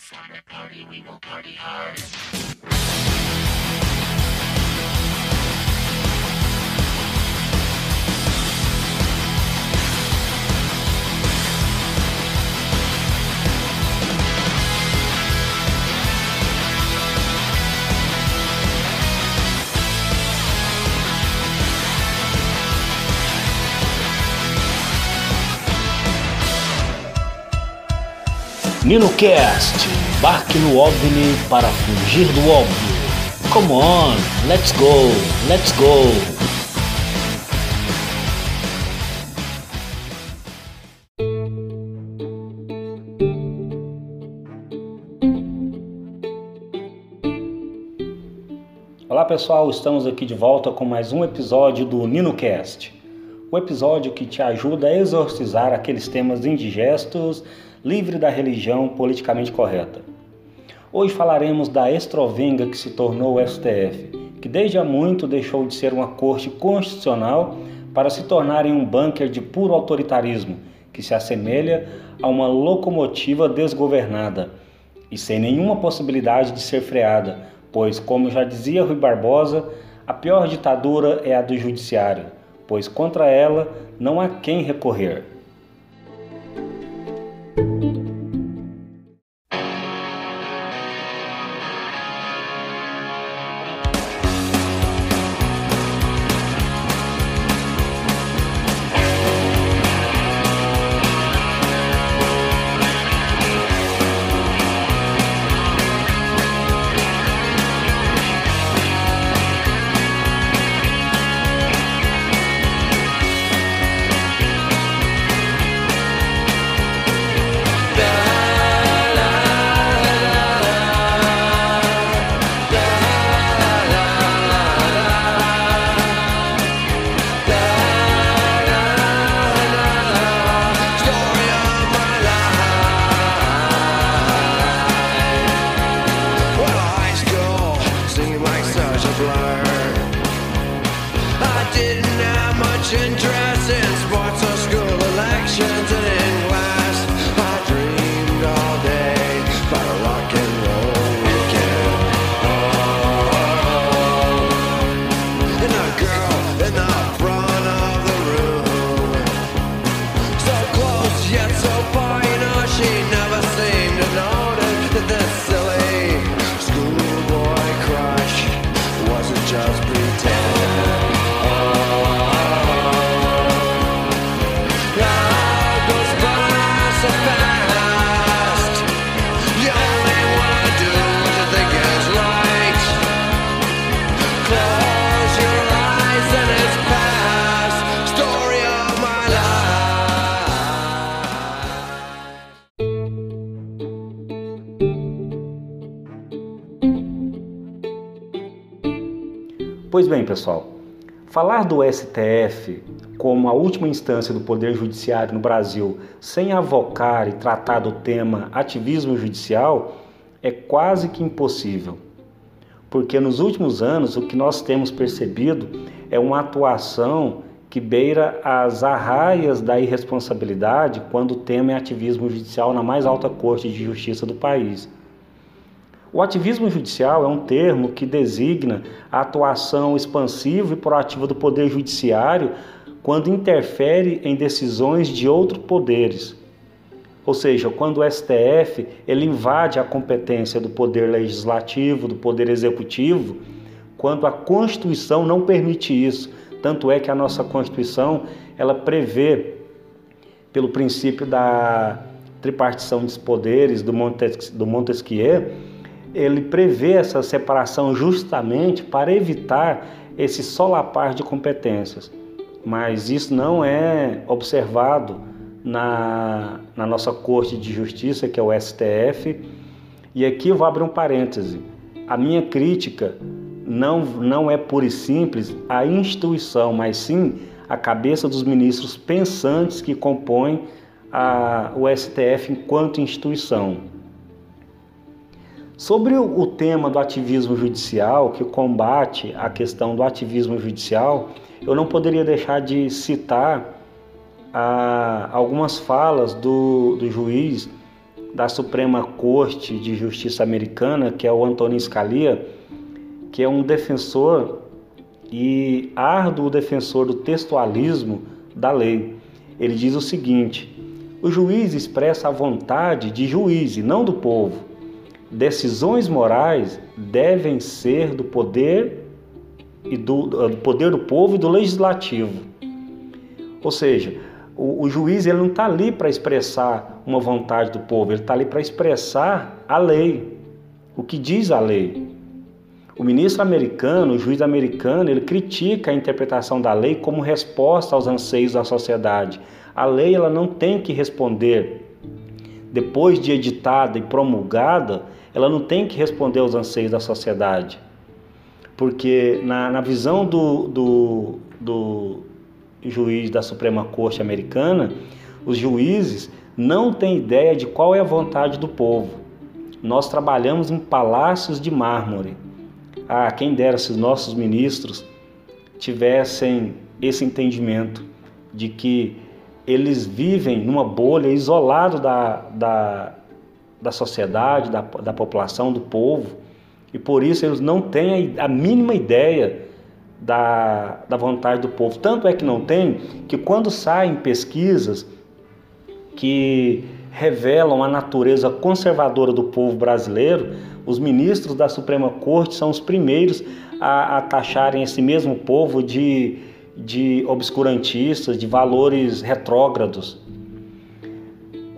summer party, we will party hard. NinoCast, embarque no OVNI para fugir do óbvio. Come on, let's go, let's go. Olá pessoal, estamos aqui de volta com mais um episódio do NinoCast. O episódio que te ajuda a exorcizar aqueles temas indigestos livre da religião politicamente correta. Hoje falaremos da estrovenga que se tornou o STF, que desde há muito deixou de ser uma corte constitucional para se tornar em um bunker de puro autoritarismo, que se assemelha a uma locomotiva desgovernada e sem nenhuma possibilidade de ser freada, pois, como já dizia Rui Barbosa, a pior ditadura é a do judiciário, pois contra ela não há quem recorrer. Pessoal, falar do STF como a última instância do Poder Judiciário no Brasil sem avocar e tratar do tema ativismo judicial é quase que impossível. Porque nos últimos anos o que nós temos percebido é uma atuação que beira as arraias da irresponsabilidade quando o tema é ativismo judicial na mais alta corte de justiça do país. O ativismo judicial é um termo que designa a atuação expansiva e proativa do poder judiciário quando interfere em decisões de outros poderes. Ou seja, quando o STF ele invade a competência do poder legislativo, do poder executivo, quando a Constituição não permite isso. Tanto é que a nossa Constituição ela prevê, pelo princípio da tripartição dos poderes do Montesquieu, ele prevê essa separação justamente para evitar esse solapar de competências. Mas isso não é observado na, na nossa Corte de Justiça, que é o STF. E aqui eu vou abrir um parêntese. A minha crítica não, não é pura e simples a instituição, mas sim a cabeça dos ministros pensantes que compõem a, o STF enquanto instituição. Sobre o tema do ativismo judicial, que combate a questão do ativismo judicial, eu não poderia deixar de citar ah, algumas falas do, do juiz da Suprema Corte de Justiça Americana, que é o Antonin Scalia, que é um defensor e árduo defensor do textualismo da lei. Ele diz o seguinte: o juiz expressa a vontade de juiz e não do povo. Decisões morais devem ser do poder e do, do poder do povo e do legislativo. Ou seja, o, o juiz ele não está ali para expressar uma vontade do povo, ele está ali para expressar a lei, o que diz a lei. O ministro americano, o juiz americano, ele critica a interpretação da lei como resposta aos anseios da sociedade. A lei ela não tem que responder depois de editada e promulgada, ela não tem que responder aos anseios da sociedade. Porque na, na visão do, do, do juiz da Suprema Corte americana, os juízes não têm ideia de qual é a vontade do povo. Nós trabalhamos em palácios de mármore ah, quem dera se os nossos ministros tivessem esse entendimento de que eles vivem numa bolha, isolado da, da, da sociedade, da, da população, do povo, e por isso eles não têm a, a mínima ideia da, da vontade do povo. Tanto é que não tem que quando saem pesquisas que revelam a natureza conservadora do povo brasileiro, os ministros da Suprema Corte são os primeiros a, a taxarem esse mesmo povo de, de obscurantistas, de valores retrógrados.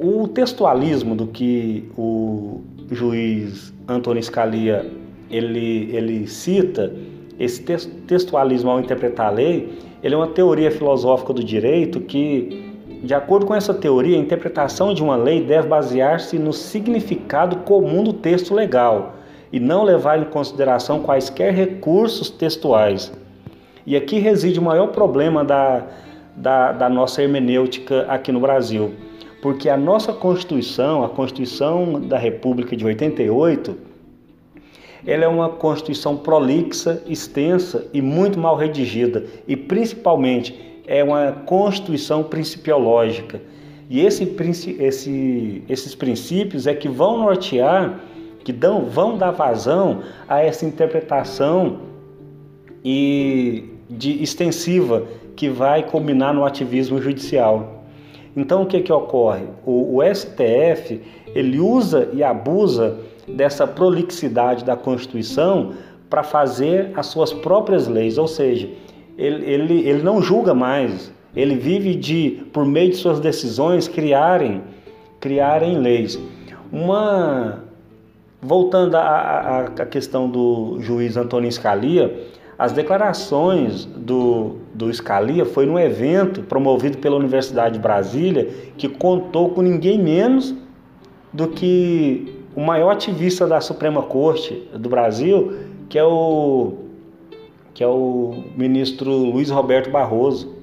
O textualismo do que o juiz Antônio Scalia ele, ele cita, esse textualismo ao interpretar a lei, ele é uma teoria filosófica do direito que de acordo com essa teoria, a interpretação de uma lei deve basear-se no significado comum do texto legal e não levar em consideração quaisquer recursos textuais. E aqui reside o maior problema da, da, da nossa hermenêutica aqui no Brasil, porque a nossa Constituição, a Constituição da República de 88, ela é uma Constituição prolixa, extensa e muito mal redigida, e principalmente é uma constituição principiológica. E esse, esse, esses princípios é que vão nortear, que dão, vão dar vazão a essa interpretação e de extensiva que vai combinar no ativismo judicial. Então o que, que ocorre? O, o STF ele usa e abusa dessa prolixidade da Constituição para fazer as suas próprias leis, ou seja, ele, ele, ele não julga mais, ele vive de, por meio de suas decisões, criarem, criarem leis. Uma, voltando à, à questão do juiz Antônio Scalia, as declarações do, do Scalia foi num evento promovido pela Universidade de Brasília, que contou com ninguém menos do que o maior ativista da Suprema Corte do Brasil, que é o que é o ministro Luiz Roberto Barroso.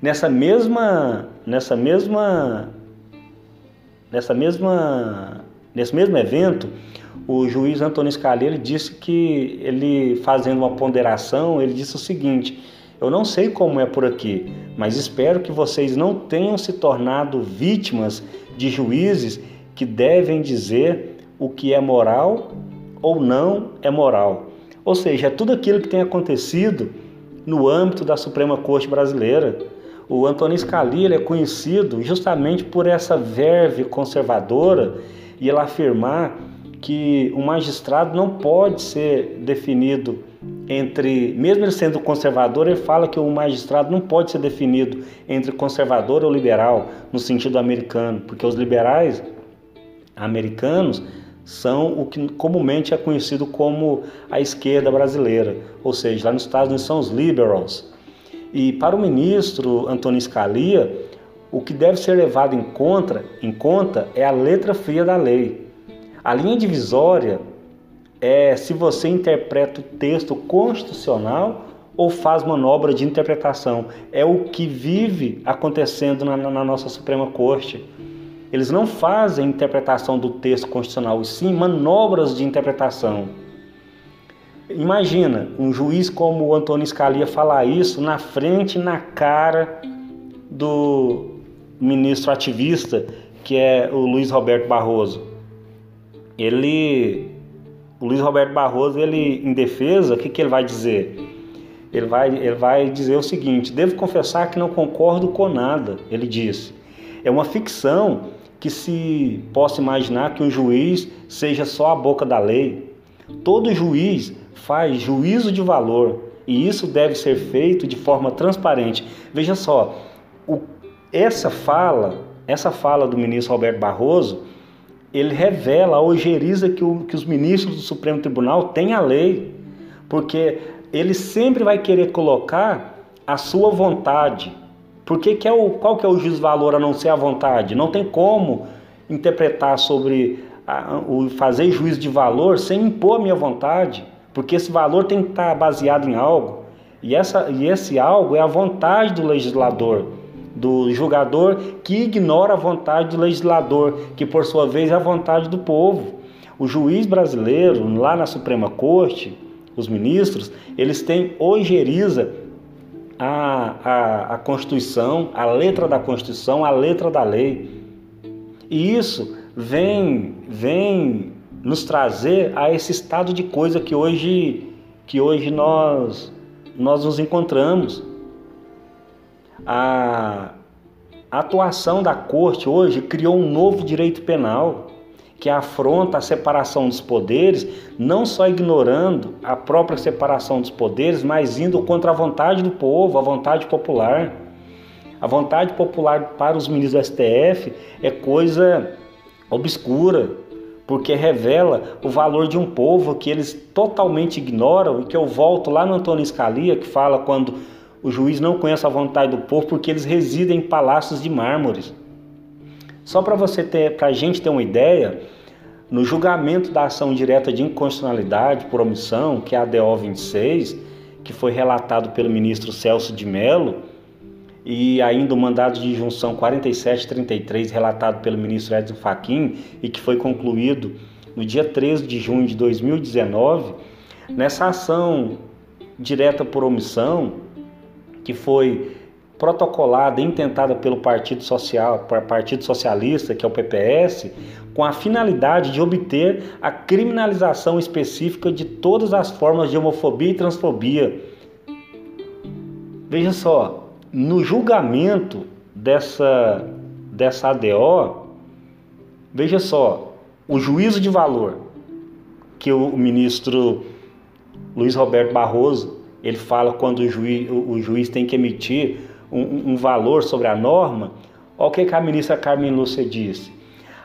Nessa mesma, nessa mesma, nessa mesma, nesse mesmo evento, o juiz Antônio Scalia disse que ele fazendo uma ponderação, ele disse o seguinte: eu não sei como é por aqui, mas espero que vocês não tenham se tornado vítimas de juízes que devem dizer o que é moral ou não é moral. Ou seja, é tudo aquilo que tem acontecido no âmbito da Suprema Corte Brasileira. O Antônio Scalia é conhecido justamente por essa verve conservadora e ele afirmar que o magistrado não pode ser definido entre, mesmo ele sendo conservador, ele fala que o magistrado não pode ser definido entre conservador ou liberal no sentido americano, porque os liberais americanos são o que comumente é conhecido como a esquerda brasileira, ou seja, lá nos Estados Unidos são os liberals. E para o ministro Antônio Scalia, o que deve ser levado em conta, em conta é a letra fria da lei. A linha divisória é se você interpreta o texto constitucional ou faz manobra de interpretação. É o que vive acontecendo na, na nossa Suprema Corte. Eles não fazem interpretação do texto constitucional, e sim manobras de interpretação. Imagina um juiz como o Antônio Scalia falar isso na frente, na cara do ministro ativista que é o Luiz Roberto Barroso. Ele, o Luiz Roberto Barroso, ele em defesa, o que, que ele vai dizer? Ele vai, ele vai dizer o seguinte: devo confessar que não concordo com nada. Ele disse. É uma ficção que se possa imaginar que o juiz seja só a boca da lei. Todo juiz faz juízo de valor e isso deve ser feito de forma transparente. Veja só, o, essa fala, essa fala do ministro Roberto Barroso, ele revela a ojeriza que, o, que os ministros do Supremo Tribunal têm a lei, porque ele sempre vai querer colocar a sua vontade. Porque que é o, qual que é o juiz valor a não ser a vontade? Não tem como interpretar sobre a, o fazer juízo de valor sem impor a minha vontade, porque esse valor tem que estar baseado em algo. E, essa, e esse algo é a vontade do legislador, do julgador que ignora a vontade do legislador, que por sua vez é a vontade do povo. O juiz brasileiro, lá na Suprema Corte, os ministros, eles têm ojeriza a, a, a Constituição, a letra da Constituição, a letra da lei. E isso vem, vem nos trazer a esse estado de coisa que hoje, que hoje nós, nós nos encontramos. A, atuação da corte hoje criou um novo direito penal que afronta a separação dos poderes, não só ignorando a própria separação dos poderes, mas indo contra a vontade do povo, a vontade popular. A vontade popular para os ministros do STF é coisa obscura, porque revela o valor de um povo que eles totalmente ignoram e que eu volto lá no Antônio Scalia, que fala quando o juiz não conhece a vontade do povo porque eles residem em palácios de mármores. Só para você ter, para a gente ter uma ideia, no julgamento da ação direta de inconstitucionalidade por omissão, que é a DO 26, que foi relatado pelo ministro Celso de Mello, e ainda o mandado de injunção 4733, relatado pelo ministro Edson Fachin, e que foi concluído no dia 13 de junho de 2019, nessa ação direta por omissão, que foi protocolada intentada pelo Partido Social, Partido Socialista, que é o PPS, com a finalidade de obter a criminalização específica de todas as formas de homofobia e transfobia. Veja só, no julgamento dessa dessa ADO, veja só, o juízo de valor que o ministro Luiz Roberto Barroso ele fala quando o juiz, o juiz tem que emitir um, um valor sobre a norma, olha o que a ministra Carmen Lúcia disse.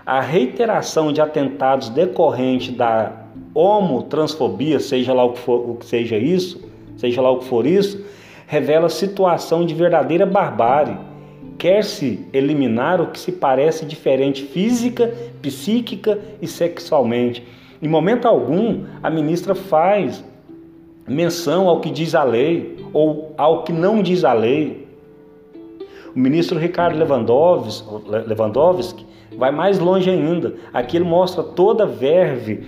A reiteração de atentados decorrente da homotransfobia, seja lá o que, for, o que seja isso, seja lá o que for isso, revela situação de verdadeira barbárie. Quer-se eliminar o que se parece diferente física, psíquica e sexualmente. Em momento algum, a ministra faz menção ao que diz a lei ou ao que não diz a lei. O ministro Ricardo Lewandowski, vai mais longe ainda. Aqui ele mostra toda a verve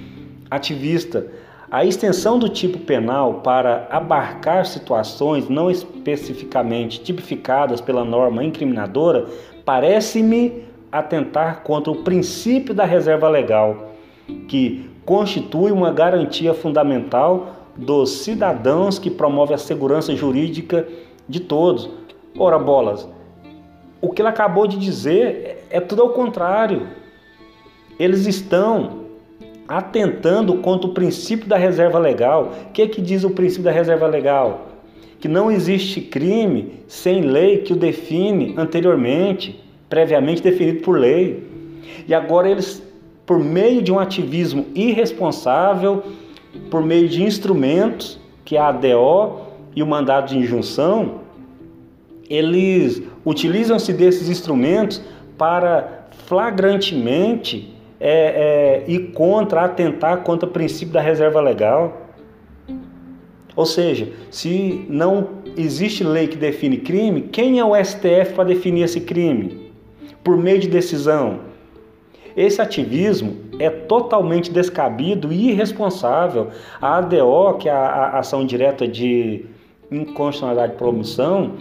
ativista. A extensão do tipo penal para abarcar situações não especificamente tipificadas pela norma incriminadora parece-me atentar contra o princípio da reserva legal, que constitui uma garantia fundamental dos cidadãos que promove a segurança jurídica de todos. Ora, bolas, o que ele acabou de dizer é tudo ao contrário. Eles estão atentando contra o princípio da reserva legal. O que, é que diz o princípio da reserva legal? Que não existe crime sem lei que o define anteriormente, previamente definido por lei. E agora eles, por meio de um ativismo irresponsável, por meio de instrumentos, que é a ADO e o mandado de injunção, eles utilizam-se desses instrumentos para flagrantemente é, é, ir contra, atentar contra o princípio da reserva legal. Ou seja, se não existe lei que define crime, quem é o STF para definir esse crime? Por meio de decisão. Esse ativismo é totalmente descabido e irresponsável. A ADO, que é a Ação Direta de Inconstitucionalidade por Omissão,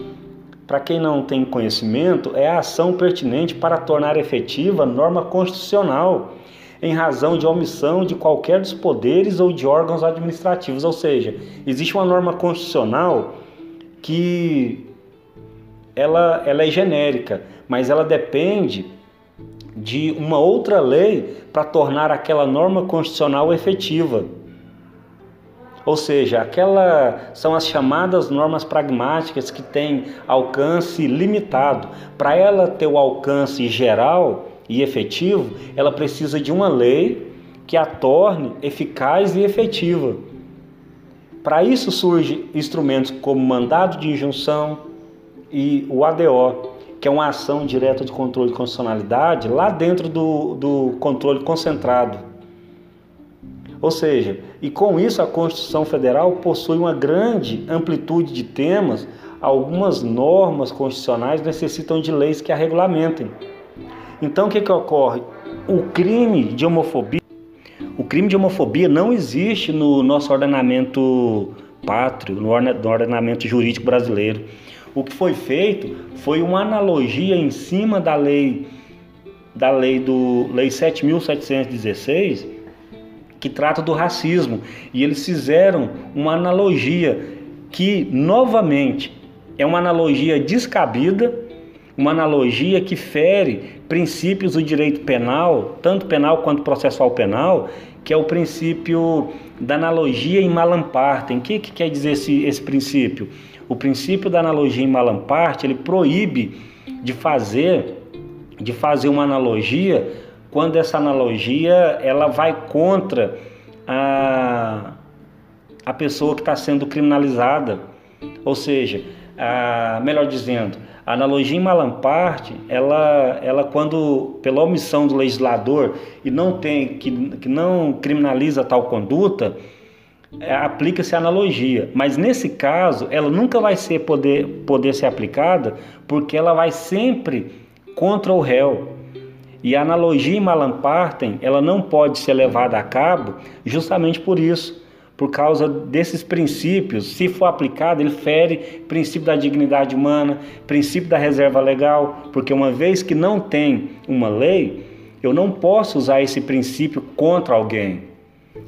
para quem não tem conhecimento, é a ação pertinente para tornar efetiva norma constitucional em razão de omissão de qualquer dos poderes ou de órgãos administrativos. Ou seja, existe uma norma constitucional que ela, ela é genérica, mas ela depende de uma outra lei para tornar aquela norma constitucional efetiva. Ou seja, aquela são as chamadas normas pragmáticas que têm alcance limitado. Para ela ter o alcance geral e efetivo, ela precisa de uma lei que a torne eficaz e efetiva. Para isso surgem instrumentos como mandado de injunção e o ADO, que é uma ação direta de controle de constitucionalidade lá dentro do, do controle concentrado. Ou seja, e com isso a Constituição Federal possui uma grande amplitude de temas, algumas normas constitucionais necessitam de leis que a regulamentem. Então o que, que ocorre? O crime de homofobia, o crime de homofobia não existe no nosso ordenamento pátrio, no ordenamento jurídico brasileiro. O que foi feito foi uma analogia em cima da lei da lei do lei 7716 que trata do racismo e eles fizeram uma analogia que novamente é uma analogia descabida, uma analogia que fere princípios do direito penal, tanto penal quanto processual penal, que é o princípio da analogia em malampartem. O que, que quer dizer esse, esse princípio? O princípio da analogia em Malamparte, ele proíbe de fazer de fazer uma analogia quando essa analogia ela vai contra a, a pessoa que está sendo criminalizada. Ou seja, a, melhor dizendo, a analogia em Malamparte, ela, ela quando, pela omissão do legislador e não tem, que, que não criminaliza tal conduta, aplica-se a analogia, mas nesse caso ela nunca vai ser poder, poder ser aplicada porque ela vai sempre contra o réu. E a analogia em Malamparten ela não pode ser levada a cabo justamente por isso, por causa desses princípios. Se for aplicado, ele fere princípio da dignidade humana, princípio da reserva legal, porque uma vez que não tem uma lei, eu não posso usar esse princípio contra alguém.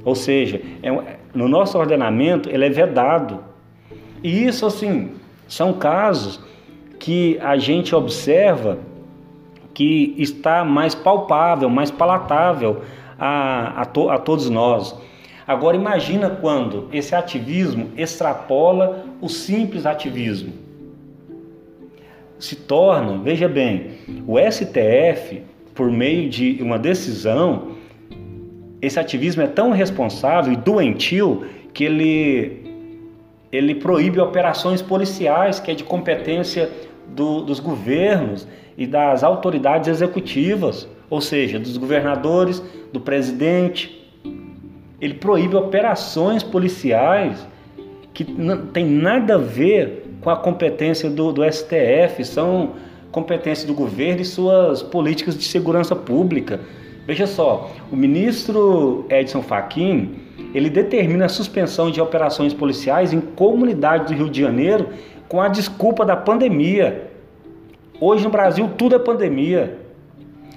Ou seja, é, no nosso ordenamento ele é vedado. E isso, assim, são casos que a gente observa que está mais palpável, mais palatável a, a, to, a todos nós. Agora imagina quando esse ativismo extrapola o simples ativismo. Se torna, veja bem, o STF, por meio de uma decisão, esse ativismo é tão irresponsável e doentio que ele, ele proíbe operações policiais, que é de competência do, dos governos e das autoridades executivas, ou seja, dos governadores, do presidente. Ele proíbe operações policiais que não tem nada a ver com a competência do, do STF, são competências do governo e suas políticas de segurança pública. Veja só, o ministro Edson Fachin, ele determina a suspensão de operações policiais em comunidades do Rio de Janeiro com a desculpa da pandemia. Hoje no Brasil tudo é pandemia.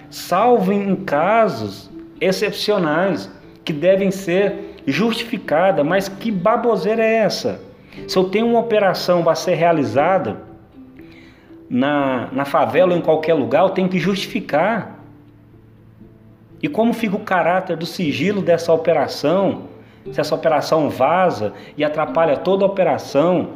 Salvo em casos excepcionais que devem ser justificadas, mas que baboseira é essa? Se eu tenho uma operação a ser realizada na, na favela ou em qualquer lugar, eu tenho que justificar. E como fica o caráter do sigilo dessa operação? Se essa operação vaza e atrapalha toda a operação.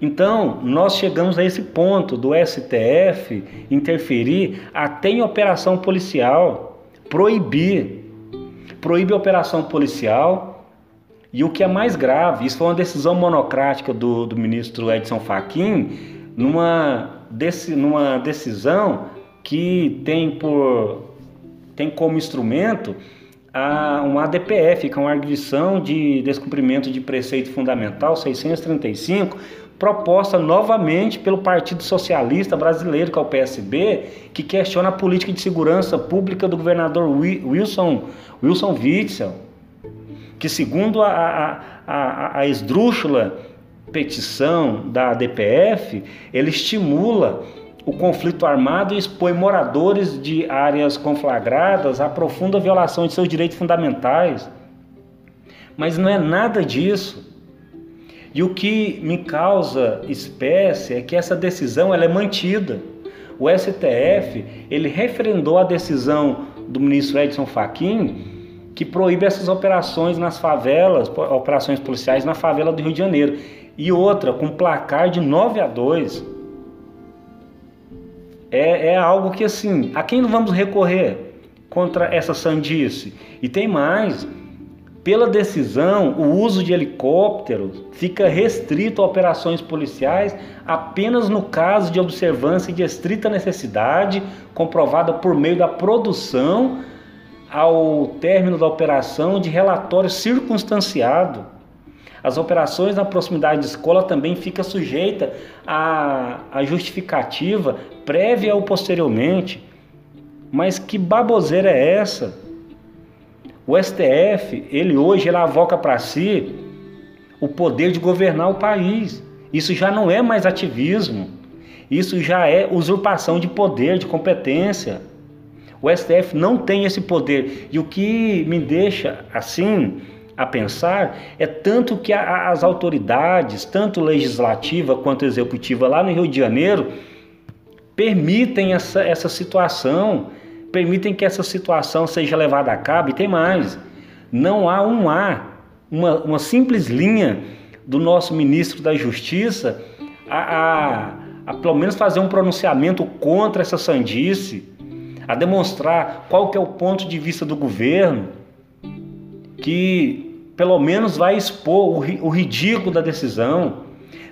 Então, nós chegamos a esse ponto do STF interferir até em operação policial, proibir. Proíbe a operação policial. E o que é mais grave, isso foi uma decisão monocrática do, do ministro Edson Fachin, numa, desse, numa decisão que tem por tem como instrumento a, um ADPF, que é uma arguição de descumprimento de preceito fundamental 635, proposta novamente pelo Partido Socialista Brasileiro, que é o PSB, que questiona a política de segurança pública do governador Wilson, Wilson Witzel, que segundo a, a, a, a esdrúxula petição da DPF, ele estimula o conflito armado expõe moradores de áreas conflagradas à profunda violação de seus direitos fundamentais. Mas não é nada disso. E o que me causa espécie é que essa decisão ela é mantida. O STF ele referendou a decisão do ministro Edson Fachin que proíbe essas operações nas favelas, operações policiais na favela do Rio de Janeiro. E outra, com placar de 9 a 2. É, é algo que assim, a quem vamos recorrer contra essa sandice? E tem mais, pela decisão, o uso de helicópteros fica restrito a operações policiais apenas no caso de observância de estrita necessidade, comprovada por meio da produção ao término da operação de relatório circunstanciado. As operações na proximidade de escola também fica sujeita à, à justificativa prévia ou posteriormente. Mas que baboseira é essa? O STF, ele hoje ele avoca para si o poder de governar o país. Isso já não é mais ativismo. Isso já é usurpação de poder, de competência. O STF não tem esse poder. E o que me deixa assim a pensar é tanto que as autoridades, tanto legislativa quanto executiva lá no Rio de Janeiro, permitem essa, essa situação permitem que essa situação seja levada a cabo. E tem mais: não há um A, uma, uma simples linha do nosso ministro da Justiça a, a, a pelo menos fazer um pronunciamento contra essa sandice, a demonstrar qual que é o ponto de vista do governo, que pelo menos vai expor o, o ridículo da decisão.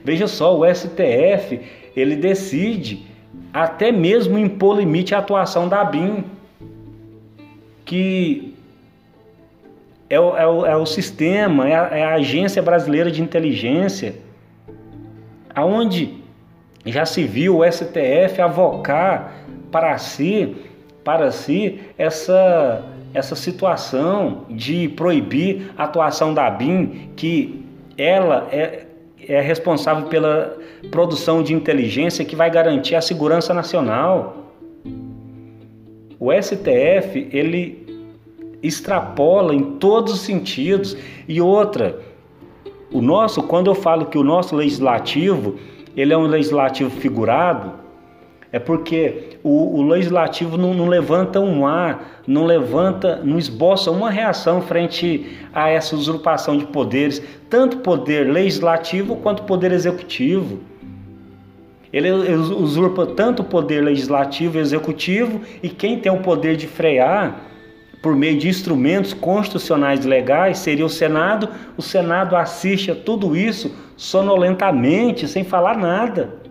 Veja só, o STF ele decide até mesmo impor limite à atuação da BIM, que é o, é o, é o sistema, é a, é a Agência Brasileira de Inteligência, aonde já se viu o STF avocar para si, para si essa, essa situação de proibir a atuação da BIM, que ela é, é responsável pela produção de inteligência que vai garantir a segurança nacional. O STF, ele extrapola em todos os sentidos. E outra, o nosso, quando eu falo que o nosso legislativo, ele é um legislativo figurado, é porque o, o legislativo não, não, levanta um ar, não levanta, não esboça uma reação frente a essa usurpação de poderes, tanto poder legislativo quanto poder executivo. Ele usurpa tanto o poder legislativo e executivo, e quem tem o poder de frear por meio de instrumentos constitucionais legais seria o Senado. O Senado assiste a tudo isso sonolentamente, sem falar nada.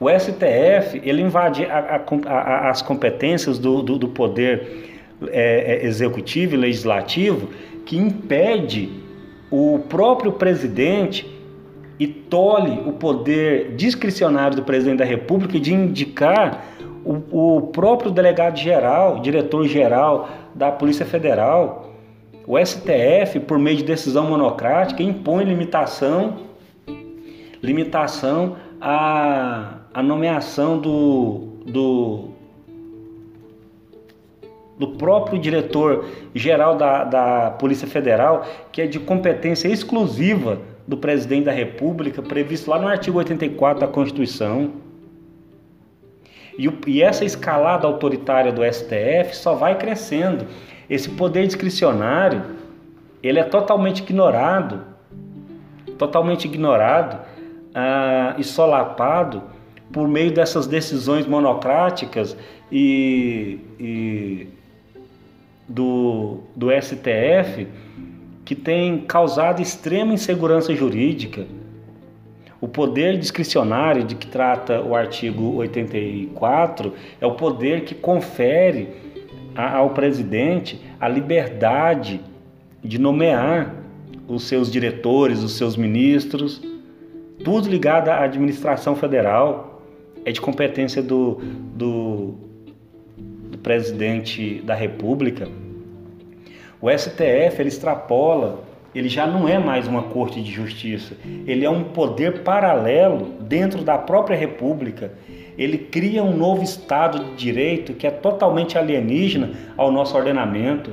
O STF ele invade a, a, a, as competências do, do, do poder é, é, executivo e legislativo que impede o próprio presidente e tolhe o poder discricionário do presidente da República de indicar o, o próprio delegado-geral, diretor-geral da Polícia Federal. O STF, por meio de decisão monocrática, impõe limitação, limitação a a nomeação do, do, do próprio diretor-geral da, da Polícia Federal, que é de competência exclusiva do presidente da República, previsto lá no artigo 84 da Constituição. E, o, e essa escalada autoritária do STF só vai crescendo. Esse poder discricionário, ele é totalmente ignorado, totalmente ignorado ah, e solapado por meio dessas decisões monocráticas e, e do, do STF que tem causado extrema insegurança jurídica. O poder discricionário de que trata o artigo 84 é o poder que confere ao presidente a liberdade de nomear os seus diretores, os seus ministros, tudo ligado à administração federal é de competência do, do, do presidente da República. O STF ele extrapola ele já não é mais uma corte de justiça, ele é um poder paralelo dentro da própria república. Ele cria um novo estado de direito que é totalmente alienígena ao nosso ordenamento.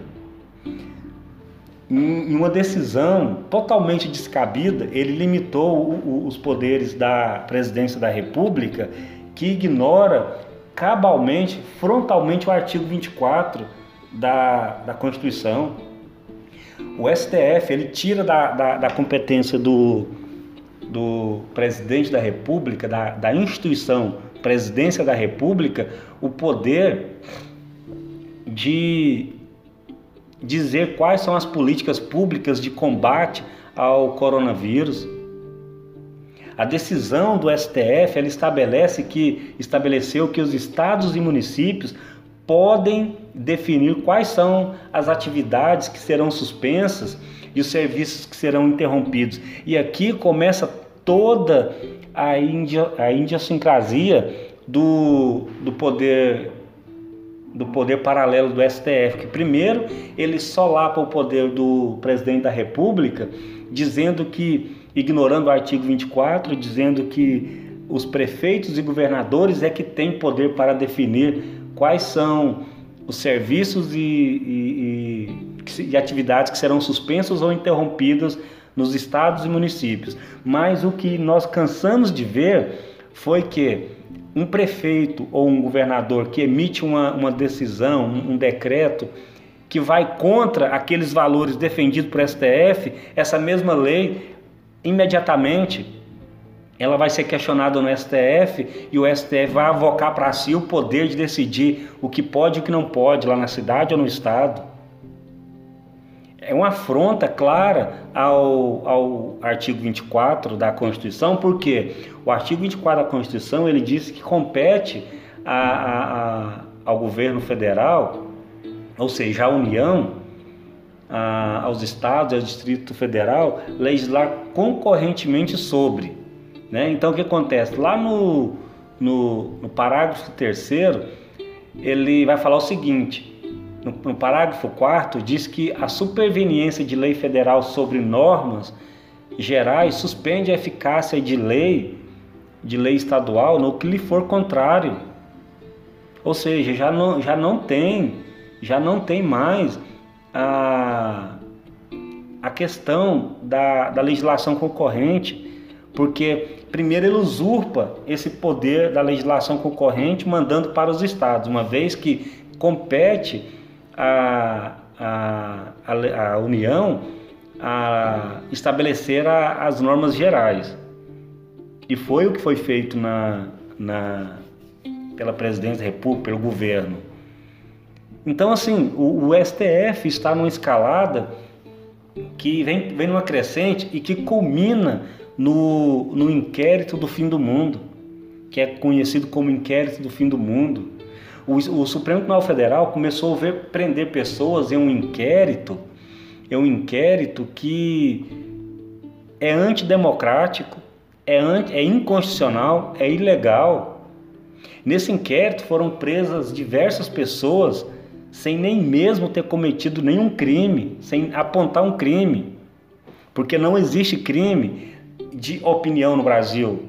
Em uma decisão totalmente descabida, ele limitou os poderes da presidência da República, que ignora cabalmente, frontalmente o artigo 24 da, da Constituição. O STF ele tira da, da, da competência do, do presidente da República, da, da instituição presidência da República, o poder de dizer quais são as políticas públicas de combate ao coronavírus. A decisão do STF ela estabelece que estabeleceu que os estados e municípios podem definir quais são as atividades que serão suspensas e os serviços que serão interrompidos. E aqui começa toda a, india, a idiosincrasia do, do poder do poder paralelo do STF, que primeiro ele solapa o poder do presidente da República, dizendo que, ignorando o artigo 24, dizendo que os prefeitos e governadores é que têm poder para definir quais são os serviços e, e, e, e atividades que serão suspensos ou interrompidos nos estados e municípios. Mas o que nós cansamos de ver foi que um prefeito ou um governador que emite uma, uma decisão, um, um decreto que vai contra aqueles valores defendidos por STF, essa mesma lei imediatamente ela vai ser questionada no STF e o STF vai avocar para si o poder de decidir o que pode e o que não pode lá na cidade ou no estado. É uma afronta clara ao, ao artigo 24 da Constituição, porque o artigo 24 da Constituição ele diz que compete a, a, a, ao governo federal, ou seja, à União, aos estados e ao Distrito Federal, legislar concorrentemente sobre. Né? Então, o que acontece? Lá no, no, no parágrafo terceiro, ele vai falar o seguinte: no, no parágrafo 4 diz que a superveniência de lei federal sobre normas gerais suspende a eficácia de lei de lei estadual no que lhe for contrário. Ou seja, já não, já não tem, já não tem mais a, a questão da, da legislação concorrente porque primeiro ele usurpa esse poder da legislação concorrente mandando para os estados, uma vez que compete a, a, a, União a estabelecer a, as normas gerais. E foi o que foi feito na, na, pela presidência da República, pelo governo. Então, assim, o, o STF está numa escalada que vem, vem numa crescente e que culmina no, no inquérito do fim do mundo, que é conhecido como inquérito do fim do mundo. O, o Supremo Tribunal Federal começou a ver, prender pessoas em um inquérito, é um inquérito que é antidemocrático, é, anti, é inconstitucional, é ilegal. Nesse inquérito foram presas diversas pessoas sem nem mesmo ter cometido nenhum crime, sem apontar um crime, porque não existe crime de opinião no Brasil.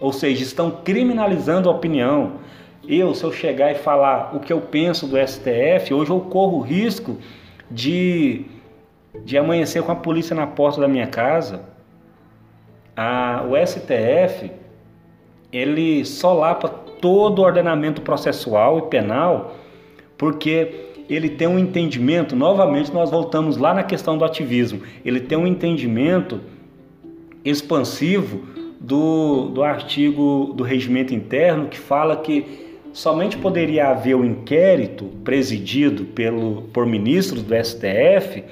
Ou seja, estão criminalizando a opinião. Eu, se eu chegar e falar o que eu penso do STF, hoje eu corro o risco de, de amanhecer com a polícia na porta da minha casa. A, o STF, ele solapa todo o ordenamento processual e penal, porque ele tem um entendimento, novamente nós voltamos lá na questão do ativismo, ele tem um entendimento expansivo do, do artigo do regimento interno que fala que somente poderia haver o um inquérito presidido pelo, por ministros do STF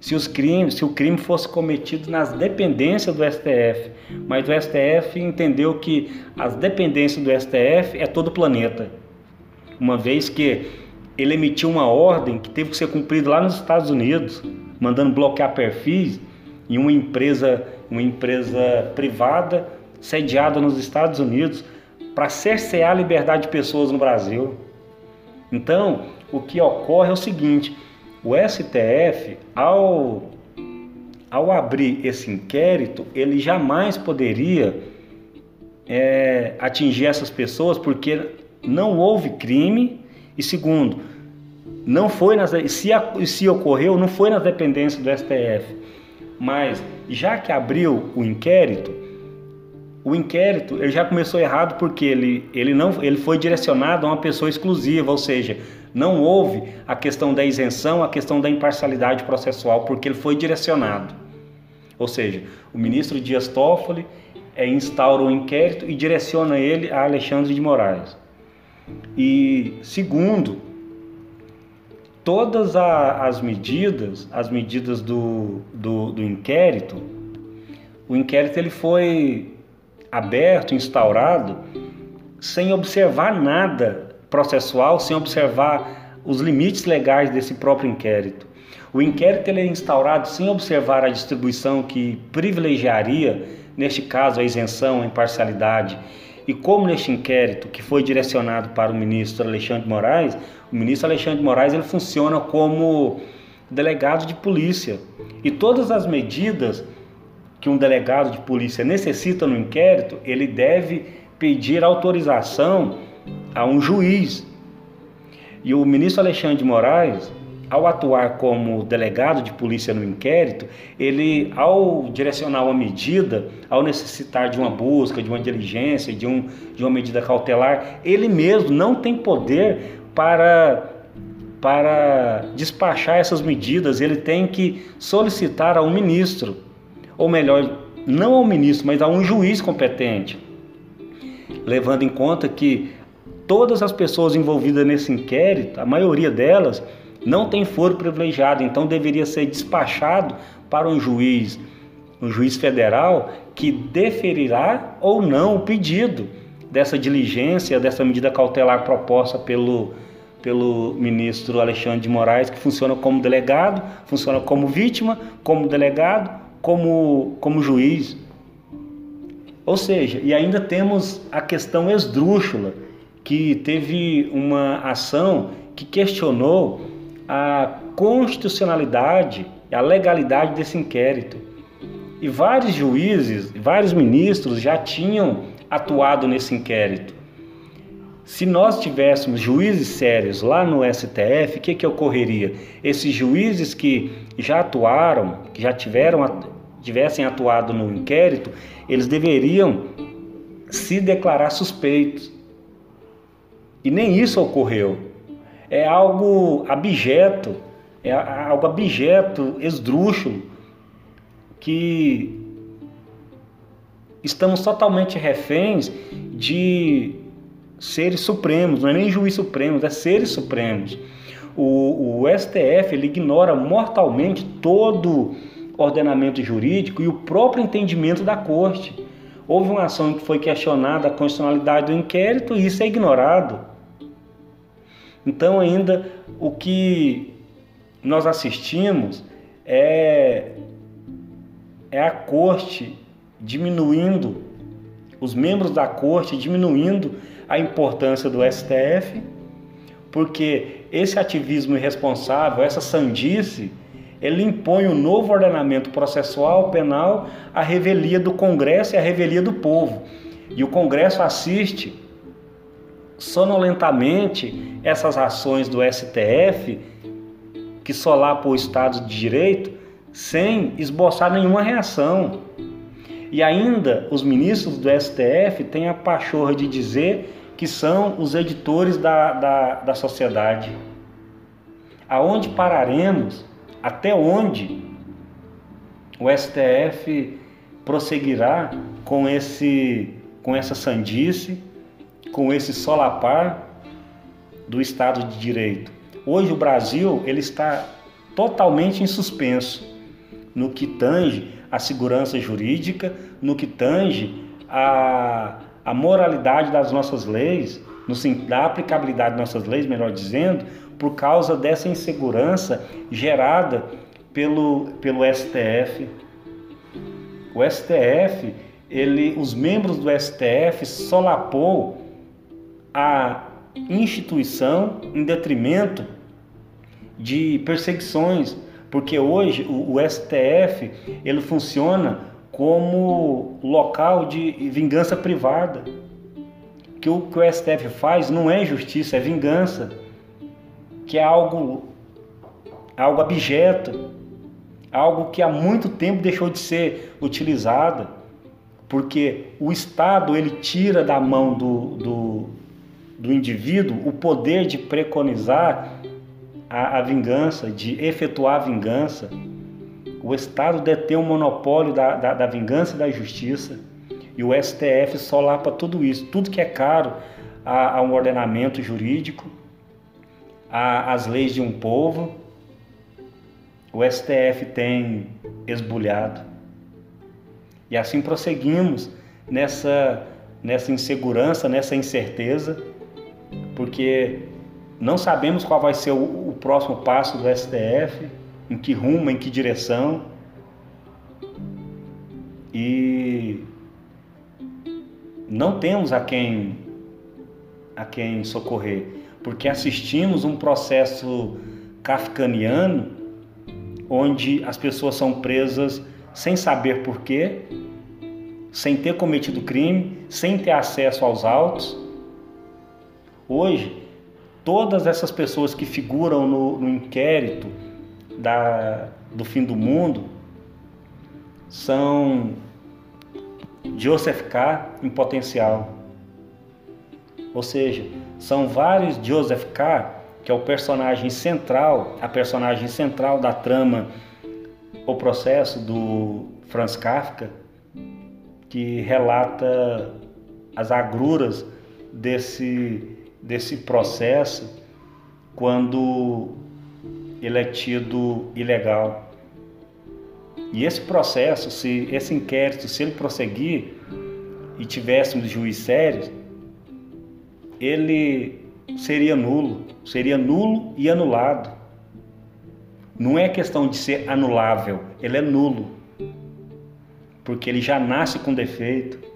se, os crimes, se o crime fosse cometido nas dependências do STF. Mas o STF entendeu que as dependências do STF é todo o planeta. Uma vez que ele emitiu uma ordem que teve que ser cumprida lá nos Estados Unidos, mandando bloquear perfis em uma empresa uma empresa privada sediada nos Estados Unidos para cercear a liberdade de pessoas no Brasil. Então, o que ocorre é o seguinte: o STF, ao, ao abrir esse inquérito, ele jamais poderia é, atingir essas pessoas porque não houve crime e segundo, não foi nas se, se ocorreu, não foi nas dependências do STF, mas já que abriu o inquérito, o inquérito ele já começou errado porque ele, ele não ele foi direcionado a uma pessoa exclusiva, ou seja, não houve a questão da isenção, a questão da imparcialidade processual, porque ele foi direcionado. Ou seja, o ministro Dias Toffoli é, instaura o um inquérito e direciona ele a Alexandre de Moraes. E segundo, todas a, as medidas, as medidas do, do, do inquérito, o inquérito ele foi aberto, instaurado, sem observar nada processual, sem observar os limites legais desse próprio inquérito. O inquérito ele é instaurado sem observar a distribuição que privilegiaria, neste caso, a isenção, a imparcialidade. E como neste inquérito, que foi direcionado para o ministro Alexandre Moraes, o ministro Alexandre Moraes ele funciona como delegado de polícia. E todas as medidas que um delegado de polícia necessita no inquérito, ele deve pedir autorização a um juiz. E o ministro Alexandre de Moraes, ao atuar como delegado de polícia no inquérito, ele, ao direcionar uma medida, ao necessitar de uma busca, de uma diligência, de, um, de uma medida cautelar, ele mesmo não tem poder para para despachar essas medidas, ele tem que solicitar a um ministro ou melhor, não ao ministro, mas a um juiz competente, levando em conta que todas as pessoas envolvidas nesse inquérito, a maioria delas, não tem foro privilegiado, então deveria ser despachado para um juiz, um juiz federal que deferirá ou não o pedido dessa diligência, dessa medida cautelar proposta pelo pelo ministro Alexandre de Moraes, que funciona como delegado, funciona como vítima, como delegado, como, como juiz. Ou seja, e ainda temos a questão esdrúxula, que teve uma ação que questionou a constitucionalidade, a legalidade desse inquérito. E vários juízes, vários ministros já tinham atuado nesse inquérito. Se nós tivéssemos juízes sérios lá no STF, o que, que ocorreria? Esses juízes que já atuaram, que já tiveram tivessem atuado no inquérito, eles deveriam se declarar suspeitos. E nem isso ocorreu. É algo abjeto, é algo abjeto, esdrúxulo, que estamos totalmente reféns de seres supremos, não é nem juiz supremos, é seres supremos. O, o STF ele ignora mortalmente todo ordenamento jurídico e o próprio entendimento da corte. Houve uma ação que foi questionada a constitucionalidade do inquérito e isso é ignorado. Então, ainda o que nós assistimos é, é a corte diminuindo, os membros da corte diminuindo a importância do STF, porque esse ativismo irresponsável, essa sandice, ele impõe um novo ordenamento processual penal à revelia do Congresso e à revelia do povo. E o Congresso assiste sonolentamente essas ações do STF que solapa o Estado de Direito sem esboçar nenhuma reação. E ainda os ministros do STF têm a pachorra de dizer que são os editores da, da, da sociedade. Aonde pararemos? Até onde o STF prosseguirá com, esse, com essa sandice, com esse solapar do Estado de Direito? Hoje o Brasil ele está totalmente em suspenso no que tange a segurança jurídica, no que tange a a moralidade das nossas leis, no, da aplicabilidade das nossas leis, melhor dizendo, por causa dessa insegurança gerada pelo, pelo STF. O STF, ele, os membros do STF solapou a instituição em detrimento de perseguições, Porque hoje o, o STF ele funciona como local de vingança privada. Que o que o STF faz não é justiça, é vingança, que é algo, algo abjeto, algo que há muito tempo deixou de ser utilizado, porque o Estado ele tira da mão do, do, do indivíduo o poder de preconizar a, a vingança, de efetuar a vingança. O Estado detém o monopólio da, da, da vingança e da justiça. E o STF solapa tudo isso, tudo que é caro a, a um ordenamento jurídico, às leis de um povo, o STF tem esbulhado. E assim prosseguimos nessa, nessa insegurança, nessa incerteza, porque não sabemos qual vai ser o, o próximo passo do STF, em que rumo, em que direção. E não temos a quem a quem socorrer, porque assistimos um processo kafkaniano onde as pessoas são presas sem saber porquê, sem ter cometido crime, sem ter acesso aos autos. Hoje, todas essas pessoas que figuram no, no inquérito da, do fim do mundo são Joseph K em potencial. Ou seja, são vários Joseph K que é o personagem central, a personagem central da trama O Processo do Franz Kafka, que relata as agruras desse, desse processo quando ele é tido ilegal. E esse processo, se esse inquérito, se ele prosseguir e tivéssemos juiz sérios, ele seria nulo, seria nulo e anulado. Não é questão de ser anulável, ele é nulo, porque ele já nasce com defeito.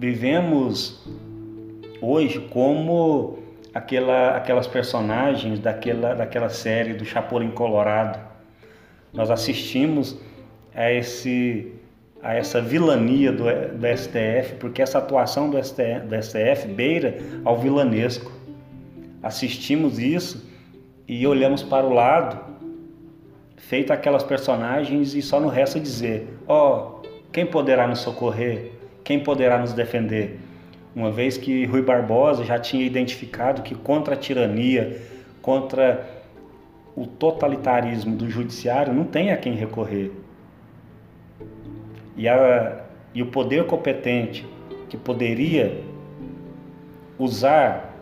Vivemos hoje como aquela, aquelas personagens daquela, daquela série do Chapolin Colorado. Nós assistimos a esse a essa vilania do, do STF, porque essa atuação do STF, do STF beira ao vilanesco. Assistimos isso e olhamos para o lado, feito aquelas personagens, e só nos resta dizer: ó, oh, quem poderá nos socorrer? Quem poderá nos defender? Uma vez que Rui Barbosa já tinha identificado que contra a tirania, contra o totalitarismo do judiciário, não tem a quem recorrer e, a, e o poder competente que poderia usar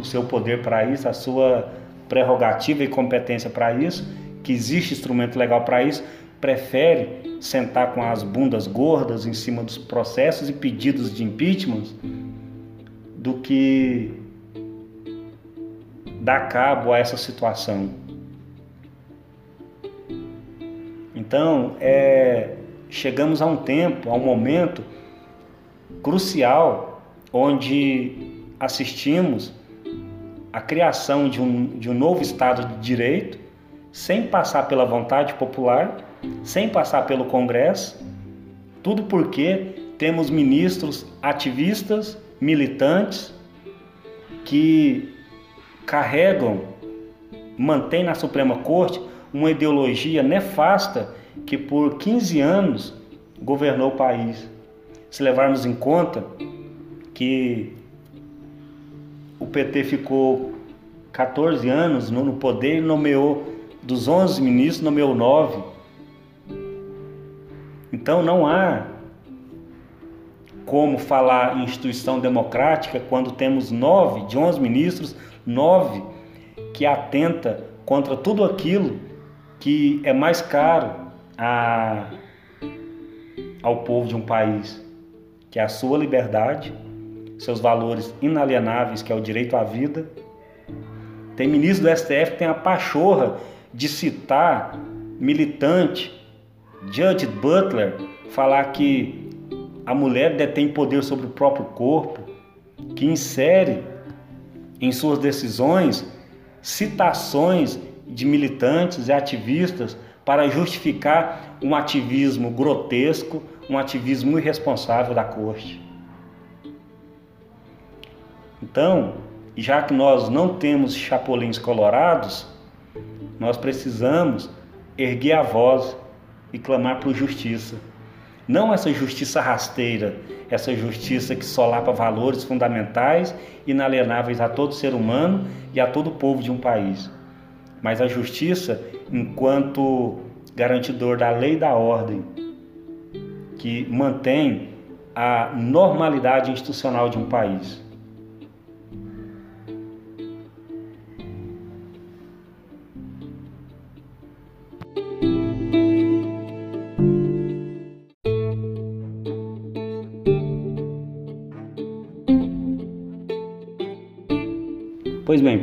o seu poder para isso, a sua prerrogativa e competência para isso, que existe instrumento legal para isso, prefere sentar com as bundas gordas em cima dos processos e pedidos de impeachment do que dar cabo a essa situação. Então, é, chegamos a um tempo, a um momento crucial onde assistimos a criação de um, de um novo Estado de Direito sem passar pela vontade popular, sem passar pelo Congresso, tudo porque temos ministros ativistas, militantes, que carregam, mantêm na Suprema Corte uma ideologia nefasta que por 15 anos governou o país. Se levarmos em conta que o PT ficou 14 anos no poder e nomeou dos 11 ministros, nomeou 9. Então não há como falar em instituição democrática quando temos nove de 11 ministros, nove que atenta contra tudo aquilo que é mais caro a, ao povo de um país, que é a sua liberdade, seus valores inalienáveis, que é o direito à vida. Tem ministro do STF que tem a pachorra de citar militante, Judge Butler, falar que a mulher detém poder sobre o próprio corpo, que insere em suas decisões citações de militantes e ativistas para justificar um ativismo grotesco, um ativismo irresponsável da corte. Então, já que nós não temos chapulins colorados, nós precisamos erguer a voz e clamar por justiça. Não essa justiça rasteira, essa justiça que solapa valores fundamentais inalienáveis a todo ser humano e a todo povo de um país, mas a justiça enquanto garantidor da lei e da ordem, que mantém a normalidade institucional de um país.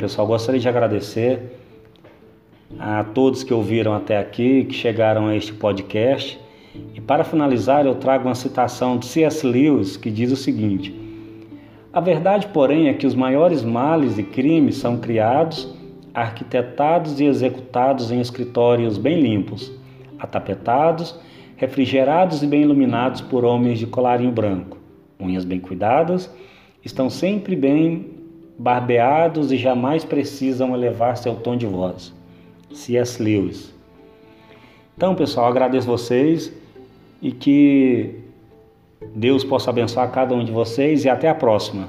Pessoal, gostaria de agradecer a todos que ouviram até aqui, que chegaram a este podcast. E para finalizar, eu trago uma citação de C.S. Lewis que diz o seguinte: A verdade, porém, é que os maiores males e crimes são criados, arquitetados e executados em escritórios bem limpos, atapetados, refrigerados e bem iluminados por homens de colarinho branco, unhas bem cuidadas, estão sempre bem barbeados e jamais precisam elevar seu tom de voz. C.S. Lewis. Então, pessoal, agradeço vocês e que Deus possa abençoar cada um de vocês e até a próxima.